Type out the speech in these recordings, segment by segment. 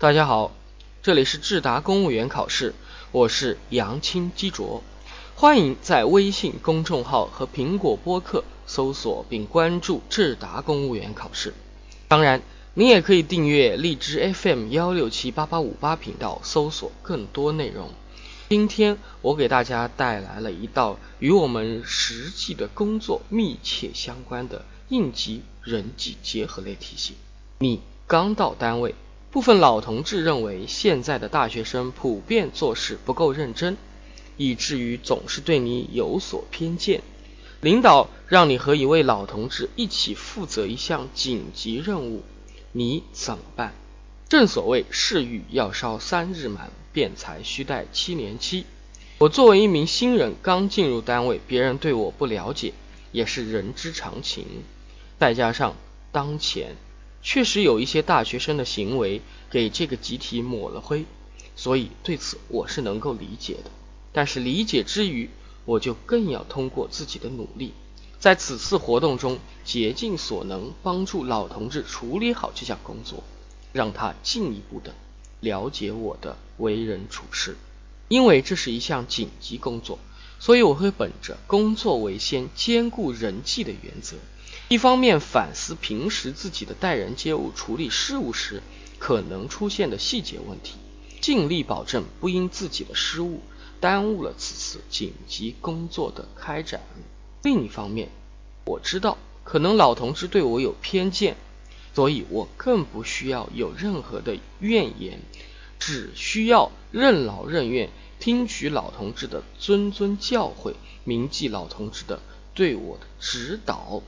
大家好，这里是智达公务员考试，我是杨青基卓，欢迎在微信公众号和苹果播客搜索并关注智达公务员考试。当然，你也可以订阅荔枝 FM 幺六七八八五八频道，搜索更多内容。今天我给大家带来了一道与我们实际的工作密切相关的应急人际结合类题型。你刚到单位，部分老同志认为现在的大学生普遍做事不够认真，以至于总是对你有所偏见。领导让你和一位老同志一起负责一项紧急任务，你怎么办？正所谓事欲要烧三日满，辩才须待七年期。我作为一名新人，刚进入单位，别人对我不了解，也是人之常情。再加上当前确实有一些大学生的行为给这个集体抹了灰，所以对此我是能够理解的。但是理解之余，我就更要通过自己的努力，在此次活动中竭尽所能帮助老同志处理好这项工作。让他进一步的了解我的为人处事，因为这是一项紧急工作，所以我会本着工作为先、兼顾人际的原则，一方面反思平时自己的待人接物、处理事务时可能出现的细节问题，尽力保证不因自己的失误耽误了此次紧急工作的开展；另一方面，我知道可能老同志对我有偏见。所以我更不需要有任何的怨言，只需要任劳任怨，听取老同志的谆谆教诲，铭记老同志的对我的指导，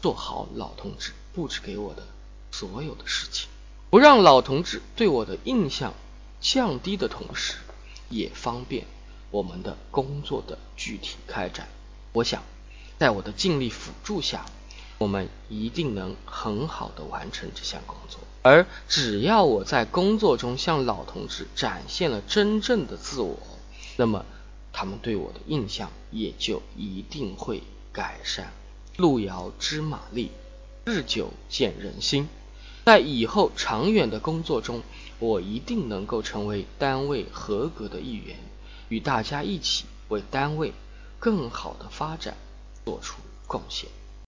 做好老同志布置给我的所有的事情，不让老同志对我的印象降低的同时，也方便我们的工作的具体开展。我想，在我的尽力辅助下。我们一定能很好的完成这项工作，而只要我在工作中向老同志展现了真正的自我，那么他们对我的印象也就一定会改善。路遥知马力，日久见人心，在以后长远的工作中，我一定能够成为单位合格的一员，与大家一起为单位更好的发展做出贡献。